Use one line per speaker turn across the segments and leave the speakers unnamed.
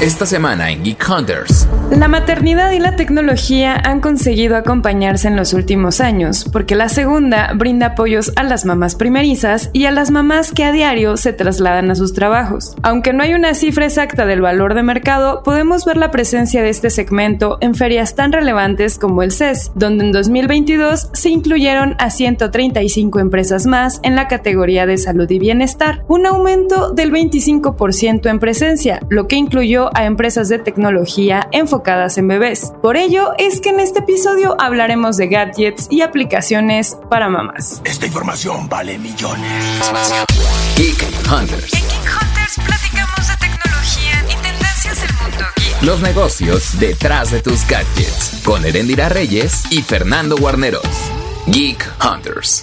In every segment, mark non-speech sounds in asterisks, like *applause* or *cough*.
Esta semana en Geek Hunters.
La maternidad y la tecnología han conseguido acompañarse en los últimos años, porque la segunda brinda apoyos a las mamás primerizas y a las mamás que a diario se trasladan a sus trabajos. Aunque no hay una cifra exacta del valor de mercado, podemos ver la presencia de este segmento en ferias tan relevantes como el CES, donde en 2022 se incluyeron a 135 empresas más en la categoría de salud y bienestar, un aumento del 25% en presencia, lo que incluyó a empresas de tecnología enfocadas en bebés. Por ello es que en este episodio hablaremos de gadgets y aplicaciones para mamás.
Esta información vale millones.
Geek Hunters.
En Geek Hunters platicamos de tecnología y tendencias del mundo geek.
Los negocios detrás de tus gadgets. Con Erendira Reyes y Fernando Guarneros. Geek Hunters.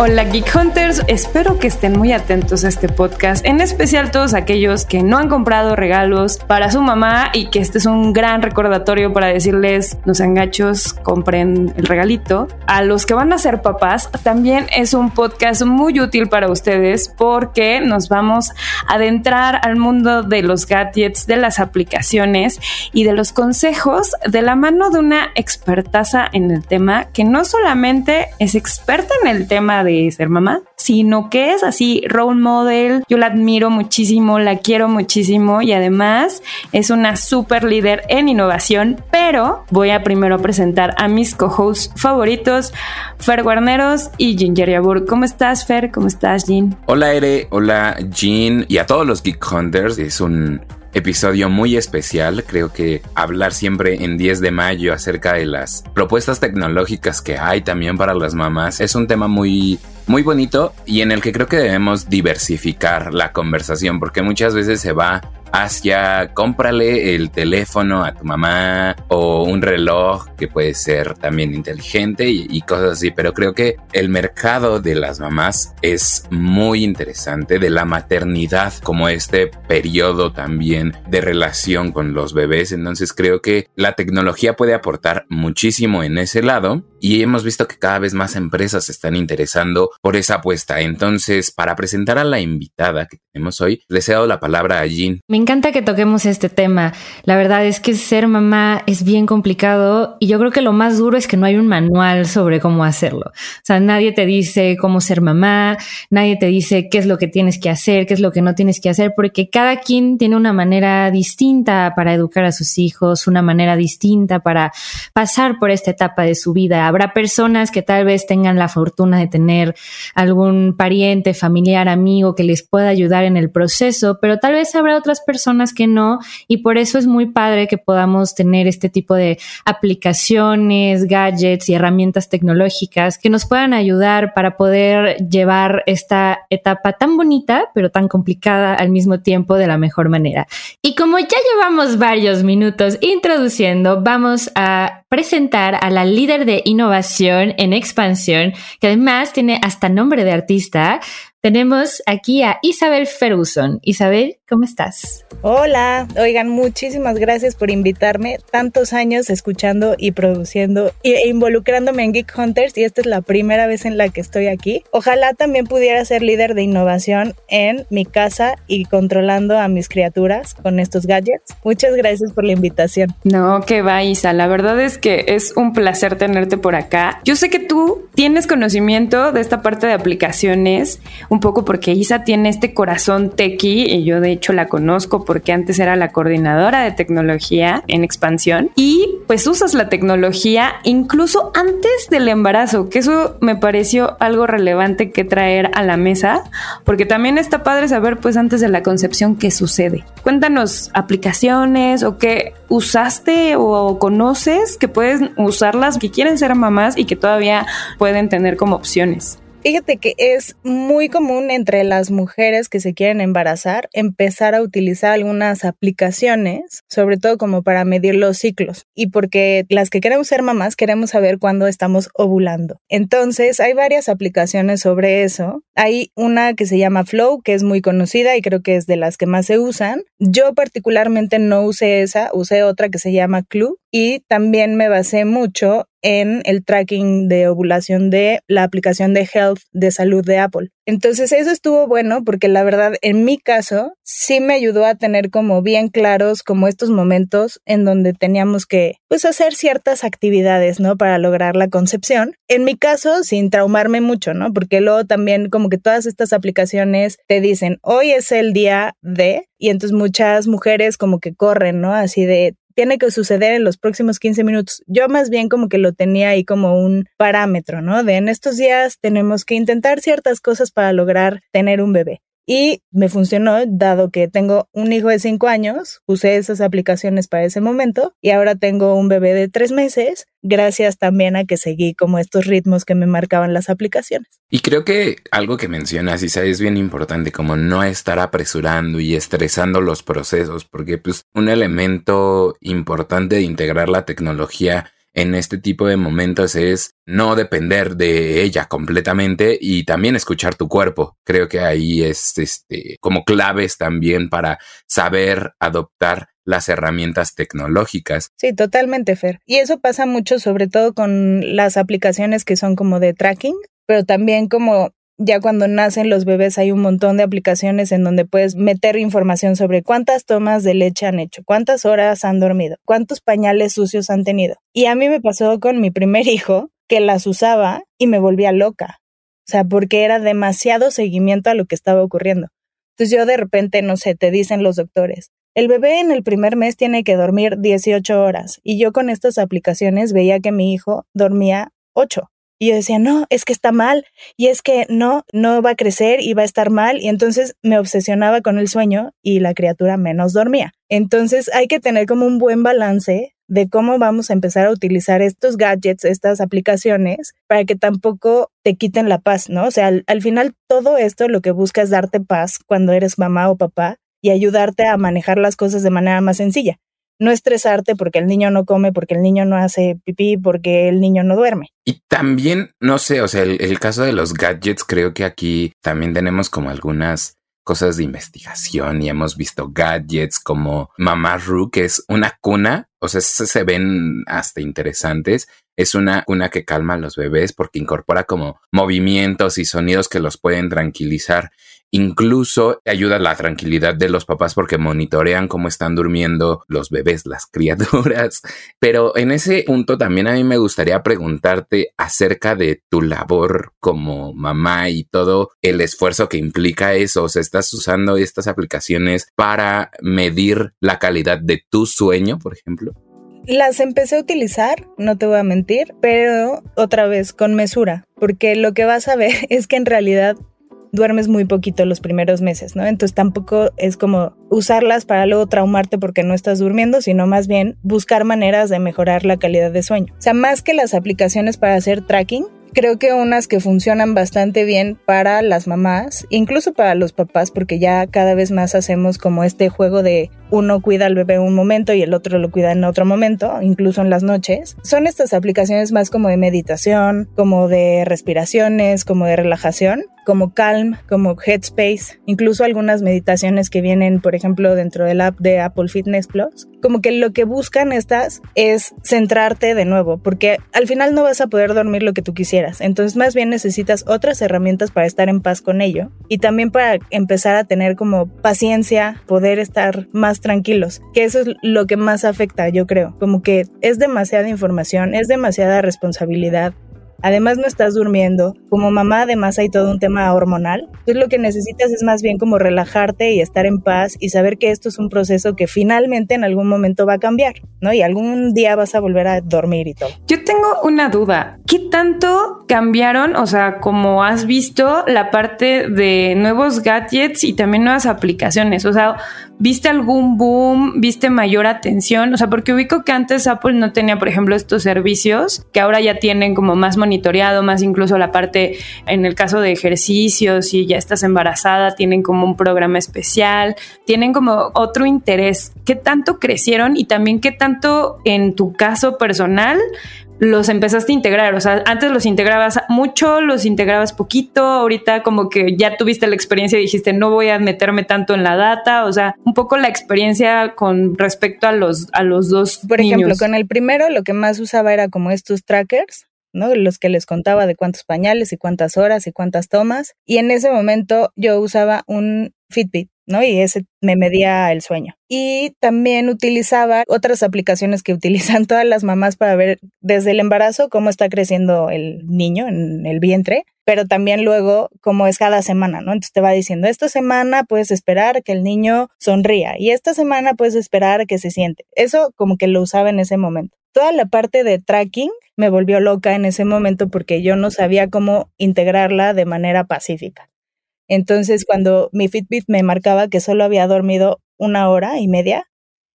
Hola Geek Hunters, espero que estén muy atentos a este podcast, en especial todos aquellos que no han comprado regalos para su mamá y que este es un gran recordatorio para decirles, no sean gachos, compren el regalito. A los que van a ser papás, también es un podcast muy útil para ustedes porque nos vamos a adentrar al mundo de los gadgets, de las aplicaciones y de los consejos de la mano de una expertaza en el tema que no solamente es experta en el tema ser mamá, sino que es así role model. Yo la admiro muchísimo, la quiero muchísimo y además es una super líder en innovación. Pero voy a primero presentar a mis co-hosts favoritos, Fer Guarneros y Ginger Yabur. ¿Cómo estás, Fer? ¿Cómo estás, Jin?
Hola, Ere. Hola, Jean. Y a todos los Geek Hunters. Es un episodio muy especial. Creo que hablar siempre en 10 de mayo acerca de las propuestas tecnológicas que hay también para las mamás es un tema muy muy bonito y en el que creo que debemos diversificar la conversación porque muchas veces se va hacia cómprale el teléfono a tu mamá o un reloj que puede ser también inteligente y, cosas así, pero creo que el mercado de las mamás es muy interesante, de la maternidad como este periodo también de relación con los bebés, entonces creo que la tecnología puede aportar muchísimo en ese lado y hemos visto que cada vez más empresas se están interesando por esa apuesta, entonces para presentar a la invitada que tenemos hoy, les he dado la palabra a Jean.
Me encanta que toquemos este tema. La verdad es que ser mamá es bien complicado y yo creo que lo más duro es que no hay un manual sobre cómo hacerlo. O sea, nadie te dice cómo ser mamá, nadie te dice qué es lo que tienes que hacer, qué es lo que no tienes que hacer, porque cada quien tiene una manera distinta para educar a sus hijos, una manera distinta para pasar por esta etapa de su vida. Habrá personas que tal vez tengan la fortuna de tener algún pariente, familiar, amigo que les pueda ayudar en el proceso, pero tal vez habrá otras personas que no y por eso es muy padre que podamos tener este tipo de aplicaciones, gadgets y herramientas tecnológicas que nos puedan ayudar para poder llevar esta etapa tan bonita pero tan complicada al mismo tiempo de la mejor manera. Y como ya llevamos varios minutos introduciendo, vamos a presentar a la líder de innovación en expansión, que además tiene hasta nombre de artista. Tenemos aquí a Isabel Ferguson. Isabel, ¿cómo estás?
Hola, oigan, muchísimas gracias por invitarme. Tantos años escuchando y produciendo e involucrándome en Geek Hunters y esta es la primera vez en la que estoy aquí. Ojalá también pudiera ser líder de innovación en mi casa y controlando a mis criaturas con estos gadgets. Muchas gracias por la invitación.
No, que va, Isa. La verdad es que es un placer tenerte por acá. Yo sé que tú tienes conocimiento de esta parte de aplicaciones un poco porque Isa tiene este corazón tequi y yo de hecho la conozco porque antes era la coordinadora de tecnología en expansión y pues usas la tecnología incluso antes del embarazo, que eso me pareció algo relevante que traer a la mesa porque también está padre saber pues antes de la concepción qué sucede. Cuéntanos aplicaciones o qué usaste o conoces que puedes usarlas, que quieren ser mamás y que todavía pueden tener como opciones.
Fíjate que es muy común entre las mujeres que se quieren embarazar empezar a utilizar algunas aplicaciones, sobre todo como para medir los ciclos. Y porque las que queremos ser mamás queremos saber cuándo estamos ovulando. Entonces hay varias aplicaciones sobre eso. Hay una que se llama Flow, que es muy conocida y creo que es de las que más se usan. Yo particularmente no usé esa, usé otra que se llama Clue y también me basé mucho en el tracking de ovulación de la aplicación de Health de salud de Apple. Entonces eso estuvo bueno porque la verdad en mi caso sí me ayudó a tener como bien claros como estos momentos en donde teníamos que pues hacer ciertas actividades, ¿no? Para lograr la concepción. En mi caso sin traumarme mucho, ¿no? Porque luego también como que todas estas aplicaciones te dicen, hoy es el día de, y entonces muchas mujeres como que corren, ¿no? Así de, tiene que suceder en los próximos 15 minutos. Yo más bien como que lo tenía ahí como un parámetro, ¿no? De en estos días tenemos que intentar ciertas cosas para lograr tener un bebé. Y me funcionó, dado que tengo un hijo de cinco años, usé esas aplicaciones para ese momento y ahora tengo un bebé de tres meses, gracias también a que seguí como estos ritmos que me marcaban las aplicaciones.
Y creo que algo que mencionas, Isa, es bien importante, como no estar apresurando y estresando los procesos, porque pues un elemento importante de integrar la tecnología en este tipo de momentos es no depender de ella completamente y también escuchar tu cuerpo. Creo que ahí es este, como claves también para saber adoptar las herramientas tecnológicas.
Sí, totalmente, Fer. Y eso pasa mucho sobre todo con las aplicaciones que son como de tracking, pero también como ya cuando nacen los bebés hay un montón de aplicaciones en donde puedes meter información sobre cuántas tomas de leche han hecho, cuántas horas han dormido, cuántos pañales sucios han tenido. Y a mí me pasó con mi primer hijo que las usaba y me volvía loca. O sea, porque era demasiado seguimiento a lo que estaba ocurriendo. Entonces yo de repente, no sé, te dicen los doctores, el bebé en el primer mes tiene que dormir 18 horas y yo con estas aplicaciones veía que mi hijo dormía 8. Y yo decía, no, es que está mal, y es que no, no va a crecer y va a estar mal, y entonces me obsesionaba con el sueño y la criatura menos dormía. Entonces hay que tener como un buen balance de cómo vamos a empezar a utilizar estos gadgets, estas aplicaciones, para que tampoco te quiten la paz, ¿no? O sea, al, al final todo esto lo que busca es darte paz cuando eres mamá o papá y ayudarte a manejar las cosas de manera más sencilla no estresarte porque el niño no come, porque el niño no hace pipí, porque el niño no duerme.
Y también, no sé, o sea, el, caso de los gadgets, creo que aquí también tenemos como algunas cosas de investigación y hemos visto gadgets como Mamá Ru, que es una cuna, o sea, se ven hasta interesantes. Es una cuna que calma a los bebés porque incorpora como movimientos y sonidos que los pueden tranquilizar. Incluso ayuda a la tranquilidad de los papás porque monitorean cómo están durmiendo los bebés, las *laughs* criaturas. Pero en ese punto también a mí me gustaría preguntarte acerca de tu labor como mamá y todo el esfuerzo que implica eso. O sea, estás usando estas aplicaciones para medir la calidad de tu sueño, por ejemplo.
Las empecé a utilizar, no te voy a mentir, pero otra vez con mesura, porque lo que vas a ver *laughs* es que en realidad duermes muy poquito los primeros meses, ¿no? Entonces tampoco es como usarlas para luego traumarte porque no estás durmiendo, sino más bien buscar maneras de mejorar la calidad de sueño. O sea, más que las aplicaciones para hacer tracking, creo que unas que funcionan bastante bien para las mamás, incluso para los papás, porque ya cada vez más hacemos como este juego de uno cuida al bebé un momento y el otro lo cuida en otro momento, incluso en las noches. Son estas aplicaciones más como de meditación, como de respiraciones, como de relajación, como Calm, como Headspace, incluso algunas meditaciones que vienen, por ejemplo, dentro del app de Apple Fitness Plus. Como que lo que buscan estas es centrarte de nuevo, porque al final no vas a poder dormir lo que tú quisieras. Entonces, más bien necesitas otras herramientas para estar en paz con ello y también para empezar a tener como paciencia, poder estar más tranquilos, que eso es lo que más afecta, yo creo. Como que es demasiada información, es demasiada responsabilidad Además no estás durmiendo. Como mamá además hay todo un tema hormonal. Entonces lo que necesitas es más bien como relajarte y estar en paz y saber que esto es un proceso que finalmente en algún momento va a cambiar, ¿no? Y algún día vas a volver a dormir y todo.
Yo tengo una duda. ¿Qué tanto cambiaron, o sea, como has visto, la parte de nuevos gadgets y también nuevas aplicaciones? O sea, ¿viste algún boom? ¿Viste mayor atención? O sea, porque ubico que antes Apple no tenía, por ejemplo, estos servicios que ahora ya tienen como más monitoreado, más incluso la parte, en el caso de ejercicios, y ya estás embarazada, tienen como un programa especial, tienen como otro interés. ¿Qué tanto crecieron y también qué tanto en tu caso personal los empezaste a integrar? O sea, antes los integrabas mucho, los integrabas poquito, ahorita como que ya tuviste la experiencia y dijiste, no voy a meterme tanto en la data, o sea, un poco la experiencia con respecto a los, a los dos.
Por ejemplo, con el primero lo que más usaba era como estos trackers. ¿no? Los que les contaba de cuántos pañales y cuántas horas y cuántas tomas. Y en ese momento yo usaba un Fitbit. ¿No? Y ese me medía el sueño. Y también utilizaba otras aplicaciones que *laughs* utilizan todas las mamás para ver desde el embarazo cómo está creciendo el niño en el vientre, pero también luego cómo es cada semana, ¿no? Entonces te va diciendo, esta semana puedes esperar que el niño sonría y esta semana puedes esperar que se siente. Eso como que lo usaba en ese momento. Toda la parte de tracking me volvió loca en ese momento porque yo no sabía cómo integrarla de manera pacífica. Entonces, cuando mi Fitbit me marcaba que solo había dormido una hora y media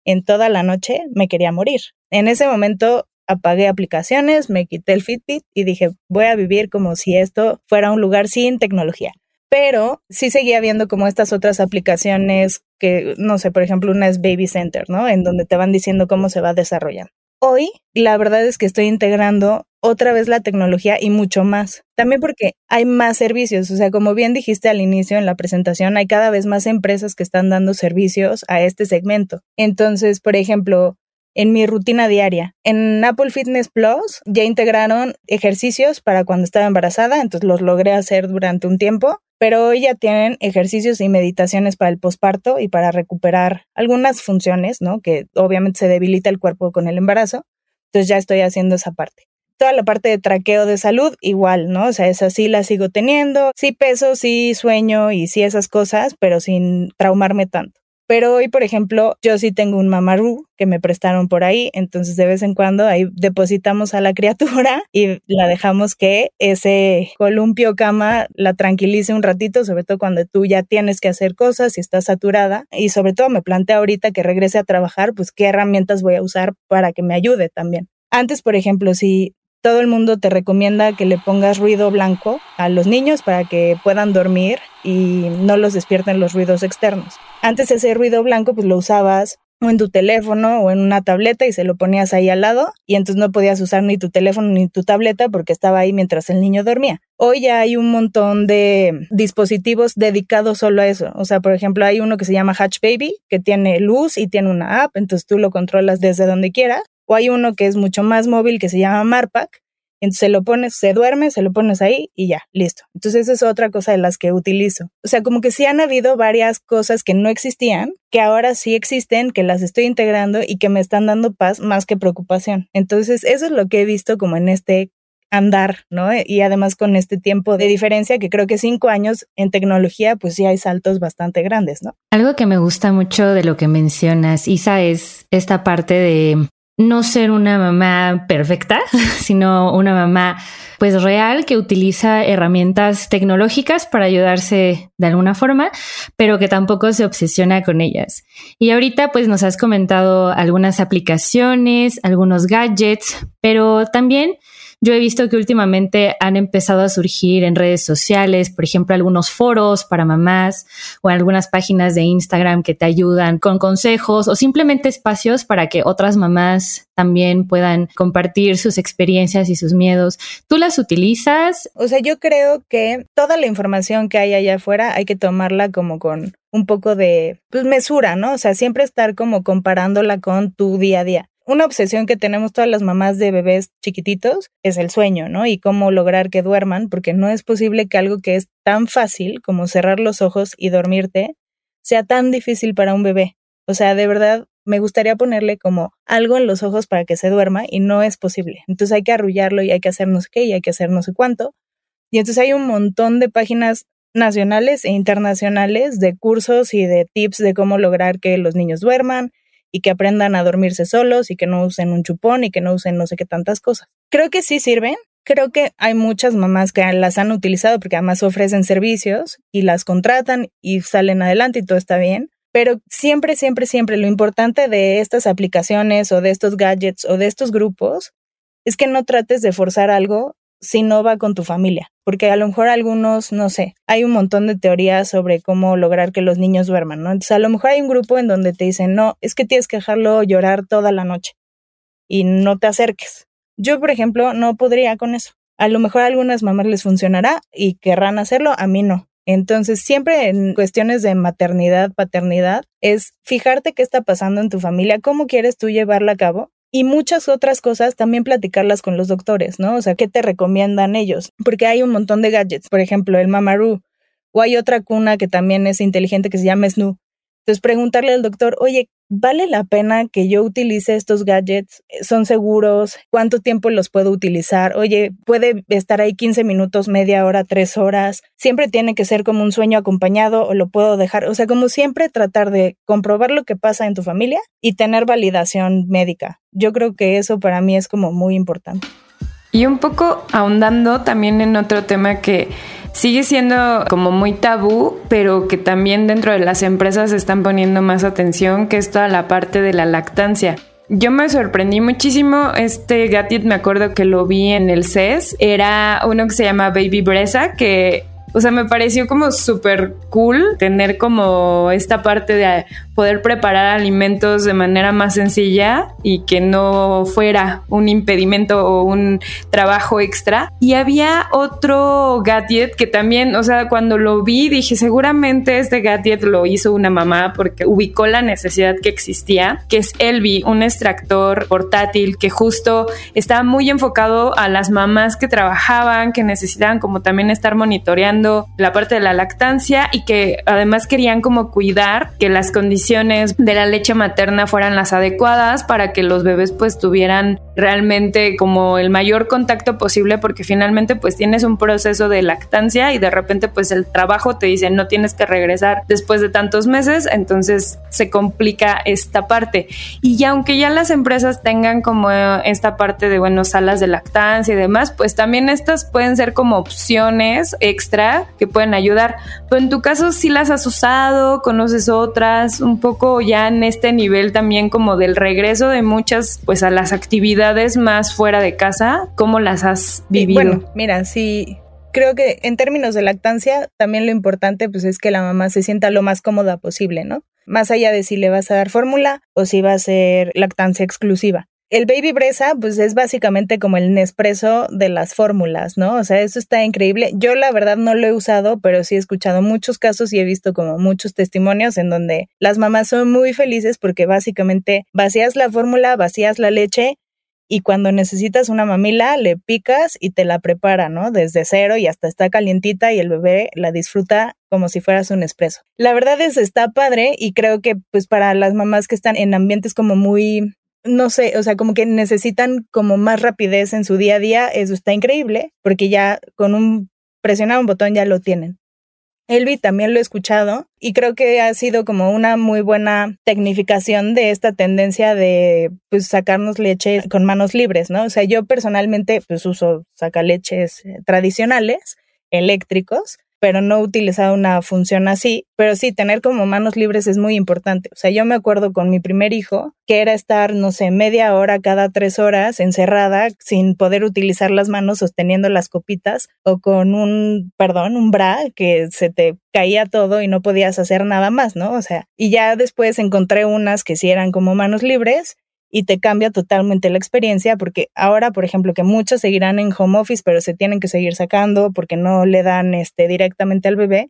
en toda la noche, me quería morir. En ese momento apagué aplicaciones, me quité el Fitbit y dije, voy a vivir como si esto fuera un lugar sin tecnología. Pero sí seguía viendo como estas otras aplicaciones que, no sé, por ejemplo, una es Baby Center, ¿no? En donde te van diciendo cómo se va desarrollando. Hoy, la verdad es que estoy integrando otra vez la tecnología y mucho más. También porque hay más servicios, o sea, como bien dijiste al inicio en la presentación, hay cada vez más empresas que están dando servicios a este segmento. Entonces, por ejemplo, en mi rutina diaria. En Apple Fitness Plus ya integraron ejercicios para cuando estaba embarazada, entonces los logré hacer durante un tiempo, pero hoy ya tienen ejercicios y meditaciones para el posparto y para recuperar algunas funciones, ¿no? Que obviamente se debilita el cuerpo con el embarazo. Entonces ya estoy haciendo esa parte toda la parte de traqueo de salud, igual, ¿no? O sea, esa sí la sigo teniendo. Sí peso, sí sueño y sí esas cosas, pero sin traumarme tanto. Pero hoy, por ejemplo, yo sí tengo un mamarú que me prestaron por ahí, entonces de vez en cuando ahí depositamos a la *laughs* criatura y la dejamos que ese columpio cama la tranquilice un ratito, sobre todo cuando tú ya tienes que hacer cosas y estás saturada. Y sobre todo me plantea ahorita que regrese a trabajar, pues qué herramientas voy a usar para que me ayude también. Antes, por ejemplo, si todo el mundo te recomienda que le pongas ruido blanco a los niños para que puedan dormir y no los despierten los ruidos externos. Antes ese ruido blanco pues lo usabas o en tu teléfono o en una tableta y se lo ponías ahí al lado y entonces no podías usar ni tu teléfono ni tu tableta porque estaba ahí mientras el niño dormía. Hoy ya hay un montón de dispositivos dedicados solo a eso. O sea, por ejemplo, hay uno que se llama Hatch Baby que tiene luz y tiene una app, entonces tú lo controlas desde donde quieras o hay uno que es mucho más móvil que se llama Marpack. Entonces se lo pones, se duerme, se lo pones ahí y ya, listo. Entonces esa es otra cosa de las que utilizo. O sea, como que sí han habido varias cosas que no existían, que ahora sí existen, que las estoy integrando y que me están dando paz más que preocupación. Entonces eso es lo que he visto como en este andar, ¿no? Y además con este tiempo de diferencia, que creo que cinco años en tecnología, pues sí hay saltos bastante grandes, ¿no?
Algo que me gusta mucho de lo que mencionas, Isa, es esta parte de no ser una mamá perfecta, *laughs* sino una mamá pues real que utiliza herramientas tecnológicas para ayudarse de alguna forma, pero que tampoco se obsesiona con ellas. Y ahorita pues nos has comentado algunas aplicaciones, algunos gadgets, pero también yo he visto que últimamente han empezado a surgir en redes sociales, por ejemplo, algunos foros para mamás o algunas páginas de Instagram que te ayudan con consejos o simplemente espacios para que otras mamás también puedan compartir sus experiencias y sus miedos. ¿Tú las utilizas?
O sea, yo creo que toda la información que hay allá afuera hay que tomarla como con un poco de pues, mesura, ¿no? O sea, siempre estar como comparándola con tu día a día una obsesión que tenemos todas las mamás de bebés chiquititos es el sueño, ¿no? Y cómo lograr que duerman, porque no es posible que algo que es tan fácil como cerrar los ojos y dormirte sea tan difícil para un bebé. O sea, de verdad, me gustaría ponerle como algo en los ojos para que se duerma y no es posible. Entonces hay que arrullarlo y hay que hacer no sé qué y hay que hacer no sé cuánto. Y entonces hay un montón de páginas nacionales e internacionales de cursos y de tips de cómo lograr que los niños duerman, y que aprendan a dormirse solos y que no usen un chupón y que no usen no sé qué tantas cosas. Creo que sí sirven. Creo que hay muchas mamás que las han utilizado porque además ofrecen servicios y las contratan y salen adelante y todo está bien. Pero siempre, siempre, siempre lo importante de estas aplicaciones o de estos gadgets o de estos grupos es que no trates de forzar algo si no va con tu familia, porque a lo mejor algunos, no sé, hay un montón de teorías sobre cómo lograr que los niños duerman, ¿no? Entonces a lo mejor hay un grupo en donde te dicen, no, es que tienes que dejarlo llorar toda la noche y no te acerques. Yo, por ejemplo, no podría con eso. A lo mejor a algunas mamás les funcionará y querrán hacerlo, a mí no. Entonces, siempre en cuestiones de maternidad, paternidad, es fijarte qué está pasando en tu familia, cómo quieres tú llevarla a cabo y muchas otras cosas también platicarlas con los doctores, ¿no? O sea, ¿qué te recomiendan ellos? Porque hay un montón de gadgets, por ejemplo, el Mamaru, o hay otra cuna que también es inteligente que se llama Snoo. Entonces, preguntarle al doctor, oye, ¿vale la pena que yo utilice estos gadgets? ¿Son seguros? ¿Cuánto tiempo los puedo utilizar? Oye, puede estar ahí 15 minutos, media hora, tres horas. Siempre tiene que ser como un sueño acompañado o lo puedo dejar. O sea, como siempre tratar de comprobar lo que pasa en tu familia y tener validación médica. Yo creo que eso para mí es como muy importante.
Y un poco ahondando también en otro tema que sigue siendo como muy tabú, pero que también dentro de las empresas están poniendo más atención, que es toda la parte de la lactancia. Yo me sorprendí muchísimo. Este gadget me acuerdo que lo vi en el CES. Era uno que se llama Baby Bresa, que o sea, me pareció como súper cool tener como esta parte de poder preparar alimentos de manera más sencilla y que no fuera un impedimento o un trabajo extra. Y había otro gadget que también, o sea, cuando lo vi dije, seguramente este gadget lo hizo una mamá porque ubicó la necesidad que existía, que es Elvi, un extractor portátil que justo estaba muy enfocado a las mamás que trabajaban, que necesitaban como también estar monitoreando la parte de la lactancia y que además querían como cuidar que las condiciones de la leche materna fueran las adecuadas para que los bebés pues tuvieran realmente como el mayor contacto posible porque finalmente pues tienes un proceso de lactancia y de repente pues el trabajo te dice no tienes que regresar después de tantos meses, entonces se complica esta parte. Y aunque ya las empresas tengan como esta parte de, bueno, salas de lactancia y demás, pues también estas pueden ser como opciones extra que pueden ayudar. Pero en tu caso, si las has usado, conoces otras, un poco ya en este nivel también como del regreso de muchas, pues a las actividades más fuera de casa, ¿cómo las has vivido?
Bueno, mira, sí, creo que en términos de lactancia, también lo importante pues es que la mamá se sienta lo más cómoda posible, ¿no? Más allá de si le vas a dar fórmula o si va a ser lactancia exclusiva. El Baby Bresa, pues es básicamente como el Nespresso de las fórmulas, ¿no? O sea, eso está increíble. Yo la verdad no lo he usado, pero sí he escuchado muchos casos y he visto como muchos testimonios en donde las mamás son muy felices porque básicamente vacías la fórmula, vacías la leche y cuando necesitas una mamila le picas y te la prepara, ¿no? Desde cero y hasta está calientita y el bebé la disfruta como si fueras un espresso. La verdad es está padre y creo que pues para las mamás que están en ambientes como muy no sé, o sea, como que necesitan como más rapidez en su día a día, eso está increíble, porque ya con un presionar un botón ya lo tienen. Elvi también lo he escuchado y creo que ha sido como una muy buena tecnificación de esta tendencia de pues sacarnos leche con manos libres, ¿no? O sea, yo personalmente pues uso sacaleches eh, tradicionales, eléctricos, pero no utilizado una función así. Pero sí, tener como manos libres es muy importante. O sea, yo me acuerdo con mi primer hijo que era estar, no sé, media hora cada tres horas encerrada sin poder utilizar las manos sosteniendo las copitas o con un, perdón, un bra que se te caía todo y no podías hacer nada más, ¿no? O sea, y ya después encontré unas que sí eran como manos libres y te cambia totalmente la experiencia porque ahora, por ejemplo, que muchos seguirán en home office, pero se tienen que seguir sacando porque no le dan este directamente al bebé,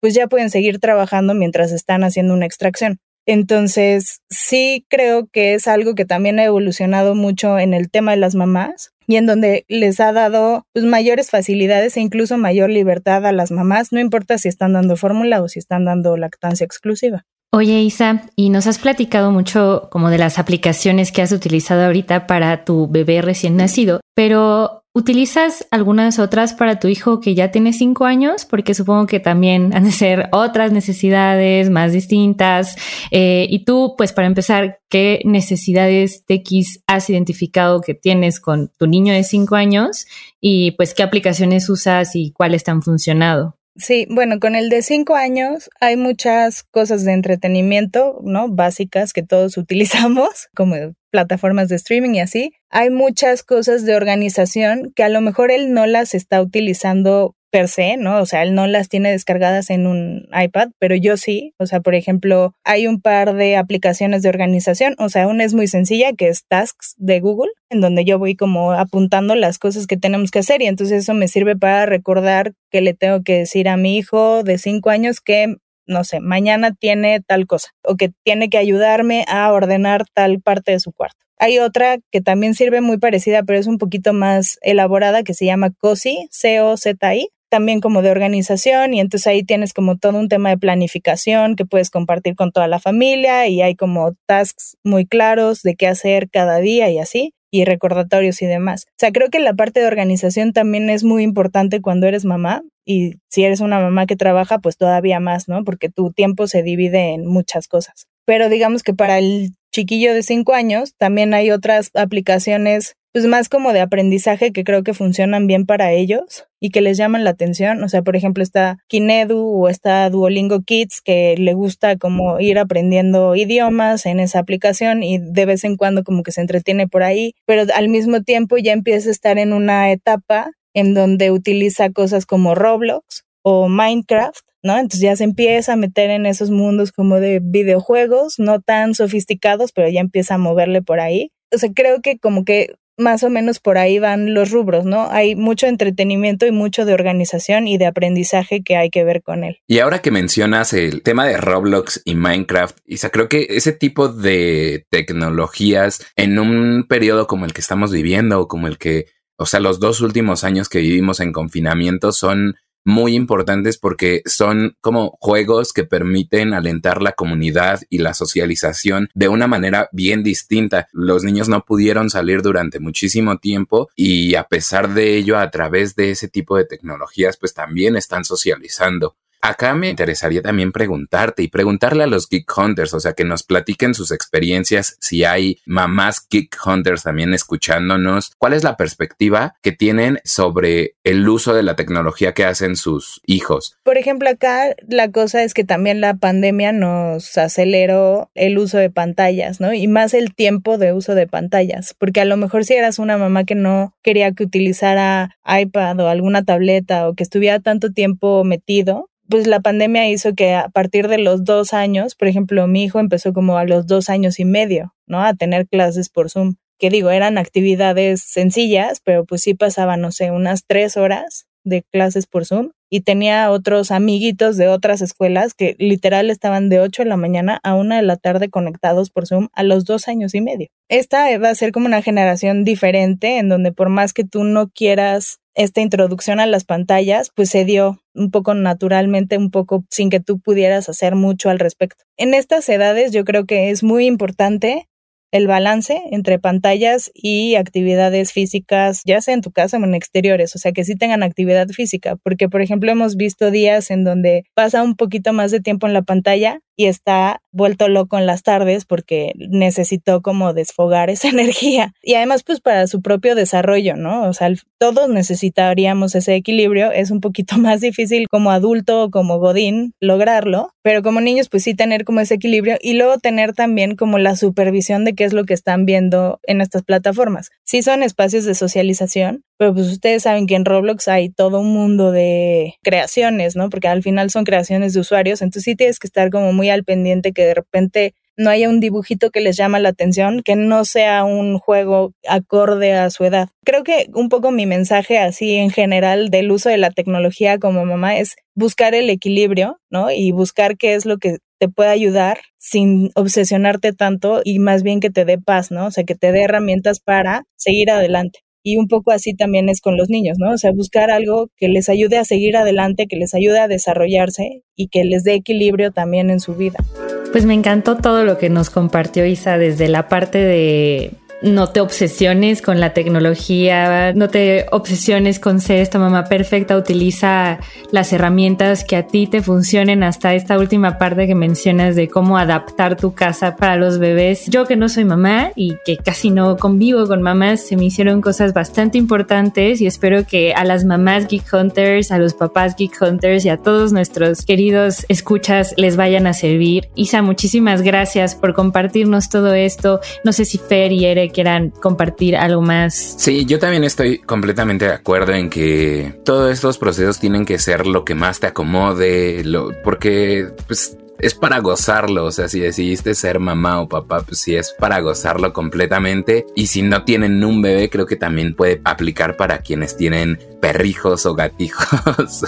pues ya pueden seguir trabajando mientras están haciendo una extracción. Entonces, sí creo que es algo que también ha evolucionado mucho en el tema de las mamás y en donde les ha dado pues, mayores facilidades e incluso mayor libertad a las mamás, no importa si están dando fórmula o si están dando lactancia exclusiva.
Oye, Isa, y nos has platicado mucho como de las aplicaciones que has utilizado ahorita para tu bebé recién nacido, pero ¿utilizas algunas otras para tu hijo que ya tiene cinco años? Porque supongo que también *laughs* han de ser otras necesidades más distintas. Eh, y tú, pues para empezar, ¿qué necesidades TX has identificado que tienes con tu niño de cinco años? Y pues qué aplicaciones usas y cuáles te han funcionado.
Sí, bueno, con el de cinco años hay muchas cosas de entretenimiento, ¿no? Básicas que todos *laughs* utilizamos, como plataformas de streaming y así. Hay muchas cosas de organización que a lo mejor él no las está utilizando per se, ¿no? O sea, él no las tiene descargadas en un iPad, pero yo sí. O sea, por ejemplo, hay un par de aplicaciones de organización. O sea, una es muy sencilla, que es Tasks de Google, en donde yo voy como apuntando las cosas que tenemos que hacer y entonces eso me sirve para recordar que le tengo que decir a mi hijo de cinco años que no sé, mañana tiene tal cosa o que tiene que ayudarme a ordenar tal parte de su cuarto. Hay otra que también sirve muy parecida, pero es un poquito más elaborada, que se llama COSI, C-O-Z-I, también como de organización y entonces ahí tienes como todo un tema de planificación que puedes compartir con toda la familia y hay como tasks muy claros de qué hacer cada día y así y recordatorios y demás. O sea, creo que la parte de organización también es muy importante cuando eres mamá y si eres una mamá que trabaja, pues todavía más, ¿no? Porque tu tiempo se divide en muchas cosas. Pero digamos que para el chiquillo de cinco años también hay otras aplicaciones pues más como de aprendizaje que creo que funcionan bien para ellos y que les llaman la atención. O sea, por ejemplo, está Kinedu o está Duolingo Kids que le gusta como ir aprendiendo idiomas en esa aplicación y de vez en cuando como que se entretiene por ahí, pero al mismo tiempo ya empieza a estar en una etapa en donde utiliza cosas como Roblox o Minecraft ¿no? Entonces ya se empieza a meter en esos mundos como de videojuegos, no tan sofisticados, pero ya empieza a moverle por ahí. O sea, creo que como que más o menos por ahí van los rubros, ¿no? Hay mucho entretenimiento y mucho de organización y de aprendizaje que hay que ver con él.
Y ahora que mencionas el tema de Roblox y Minecraft, Isa, creo que ese tipo de tecnologías en un periodo como el que estamos viviendo o como el que, o sea, los dos últimos años que vivimos en confinamiento son muy importantes porque son como juegos que permiten alentar la comunidad y la socialización de una manera bien distinta. Los niños no pudieron salir durante muchísimo tiempo y a pesar de ello, a través de ese tipo de tecnologías, pues también están socializando. Acá me interesaría también preguntarte y preguntarle a los Geek Hunters, o sea, que nos platiquen sus experiencias, si hay mamás Geek Hunters también escuchándonos, cuál es la perspectiva que tienen sobre el uso de la tecnología que hacen sus hijos.
Por ejemplo, acá la cosa es que también la pandemia nos aceleró el uso de pantallas, ¿no? Y más el tiempo de uso de pantallas, porque a lo mejor si eras una mamá que no quería que utilizara iPad o alguna tableta o que estuviera tanto tiempo metido, pues la pandemia hizo que a partir de los dos años, por ejemplo, mi hijo empezó como a los dos años y medio, ¿no? A tener clases por Zoom, que digo, eran actividades sencillas, pero pues sí pasaban, no sé, unas tres horas de clases por Zoom y tenía otros amiguitos de otras escuelas que literal estaban de 8 de la mañana a 1 de la tarde conectados por Zoom a los dos años y medio. Esta va a ser como una generación diferente en donde por más que tú no quieras esta introducción a las pantallas, pues se dio un poco naturalmente, un poco sin que tú pudieras hacer mucho al respecto. En estas edades yo creo que es muy importante el balance entre pantallas y actividades físicas, ya sea en tu casa o en exteriores, o sea, que sí tengan actividad física, porque por ejemplo hemos visto días en donde pasa un poquito más de tiempo en la pantalla y está vuelto loco en las tardes porque necesitó como desfogar *laughs* esa energía. Y además pues para su propio desarrollo, ¿no? O sea, todos necesitaríamos ese equilibrio. Es un poquito *laughs* más difícil como adulto o como godín lograrlo, pero como niños pues sí tener como ese equilibrio y luego tener también como la supervisión de qué es lo que están viendo en estas plataformas. Sí son espacios de socialización, pero pues ustedes saben que en Roblox hay todo un mundo de creaciones, ¿no? Porque al final son creaciones de usuarios, entonces sí tienes que estar como muy al pendiente que de repente no haya un dibujito que les llama la atención, que no sea un juego acorde a su edad. Creo que un poco mi mensaje así en general del uso de la tecnología como mamá es buscar el equilibrio, ¿no? Y buscar qué es lo que te puede ayudar sin obsesionarte tanto y más bien que te dé paz, ¿no? O sea, que te dé herramientas para seguir adelante. Y un poco así también es con los niños, ¿no? O sea, buscar algo que les ayude a seguir adelante, que les ayude a desarrollarse y que les dé equilibrio también en su vida.
Pues me encantó todo lo que nos compartió Isa desde la parte de no te obsesiones con la tecnología, no te obsesiones con ser esta mamá perfecta, utiliza las herramientas que a ti te funcionen hasta esta última parte que mencionas de cómo adaptar tu casa para los bebés. Yo que no soy mamá y que casi no convivo con mamás, se me hicieron cosas bastante importantes y espero que a las mamás Geek Hunters, a los papás Geek Hunters y a todos nuestros queridos escuchas les vayan a servir. Isa, muchísimas gracias por compartirnos todo esto. No sé si Fer y Quieran compartir algo más.
Sí, yo también estoy completamente de acuerdo en que todos estos procesos tienen que ser lo que más te acomode, lo, porque pues es para gozarlo, o sea, si decidiste ser mamá o papá, pues sí es para gozarlo completamente. Y si no tienen un bebé, creo que también puede aplicar para quienes tienen perrijos o gatijos.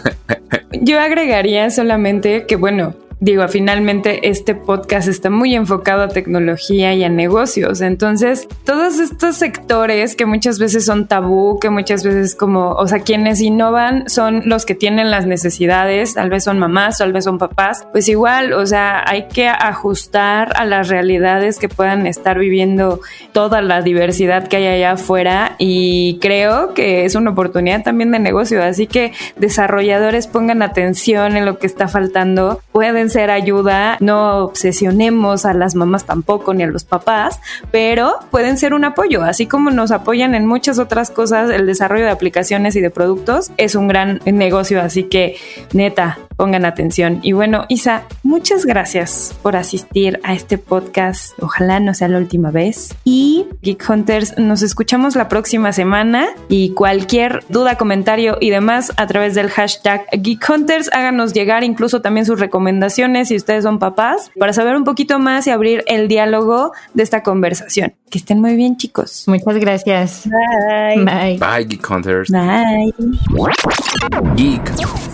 *laughs*
Yo agregaría solamente que, bueno, digo, finalmente este podcast está muy enfocado a tecnología y a negocios. Entonces, todos estos sectores que muchas veces son tabú, que muchas veces como, o sea, quienes innovan son los que tienen las necesidades, tal vez son mamás, tal vez son papás, pues igual, o sea, hay que ajustar a las realidades que puedan estar viviendo toda la diversidad que hay allá afuera y creo que es una oportunidad también de negocio. Así que desarrolladores pongan atención en lo que está faltando, pueden ser ayuda, no obsesionemos a las mamás tampoco ni a los papás, pero pueden ser un apoyo, así como nos apoyan en muchas otras cosas, el desarrollo de aplicaciones y de productos es un gran negocio, así que neta, pongan atención. Y bueno, Isa, muchas gracias por asistir a este podcast. Ojalá no sea la última vez. Y Geek Hunters, nos escuchamos la próxima semana y cualquier duda, comentario y demás a través del hashtag Geek Hunters, háganos llegar incluso también sus recomendaciones si ustedes son papás para saber un poquito más y abrir el diálogo de esta conversación. Que estén muy bien, chicos.
Muchas gracias.
Bye.
Bye.
Bye, Geek Hunters.
Bye.
Geek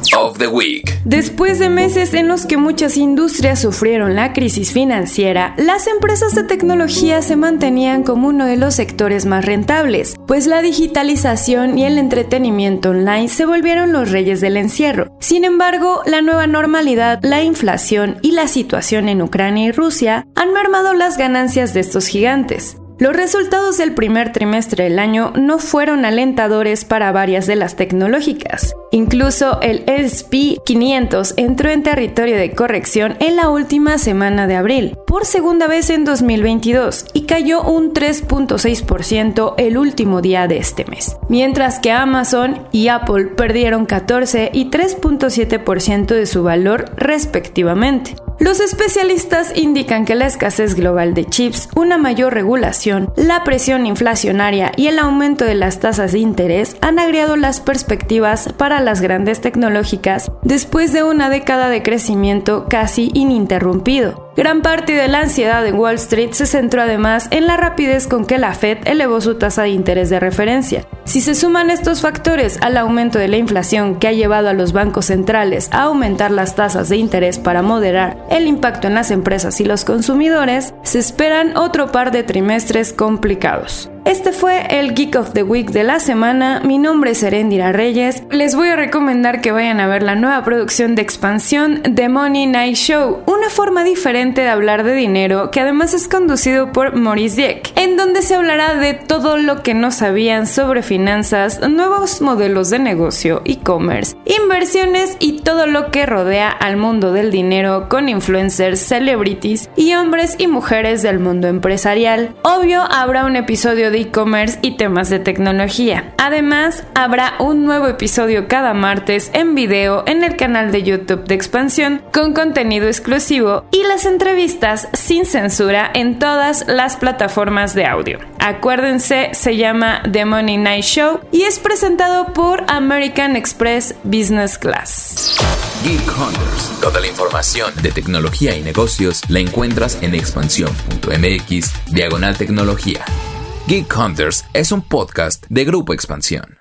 Después de meses en los que muchas industrias sufrieron la crisis financiera, las empresas de tecnología se mantenían como uno de los sectores más rentables, pues la digitalización y el entretenimiento online se volvieron los reyes del encierro. Sin embargo, la nueva normalidad, la inflación y la situación en Ucrania y Rusia han mermado las ganancias de estos gigantes. Los resultados del primer trimestre del año no fueron alentadores para varias de las tecnológicas. Incluso el SP 500 entró en territorio de corrección en la última semana de abril, por segunda vez en 2022, y cayó un 3.6% el último día de este mes, mientras que Amazon y Apple perdieron 14 y 3.7% de su valor respectivamente. Los especialistas indican que la escasez global de chips, una mayor regulación, la presión inflacionaria y el aumento de las tasas de interés han agriado las perspectivas para las grandes tecnológicas después de una década de crecimiento casi ininterrumpido. Gran parte de la ansiedad en Wall Street se centró además en la rapidez con que la Fed elevó su tasa de interés de referencia. Si se suman estos factores al aumento de la inflación que ha llevado a los bancos centrales a aumentar las tasas de interés para moderar el impacto en las empresas y los consumidores, se esperan otro par de trimestres complicados. Este fue el Geek of the Week de la semana. Mi nombre es Erendira Reyes. Les voy a recomendar que vayan a ver la nueva producción de expansión The Money Night Show, una forma diferente de hablar de dinero que además es conducido por Maurice Dieck, en donde se hablará de todo lo que no sabían sobre finanzas, nuevos modelos de negocio, e-commerce, inversiones y todo lo que rodea al mundo del dinero con influencers, celebrities y hombres y mujeres del mundo empresarial. Obvio, habrá un episodio e-commerce y temas de tecnología. Además, habrá un nuevo episodio cada martes en video en el canal de YouTube de Expansión con contenido exclusivo y las entrevistas sin censura en todas las plataformas de audio. Acuérdense, se llama The Money Night Show y es presentado por American Express Business Class.
Geek. Toda la información de tecnología y negocios la encuentras en expansión.mx, diagonal tecnología. Geek Hunters es un podcast de Grupo Expansión.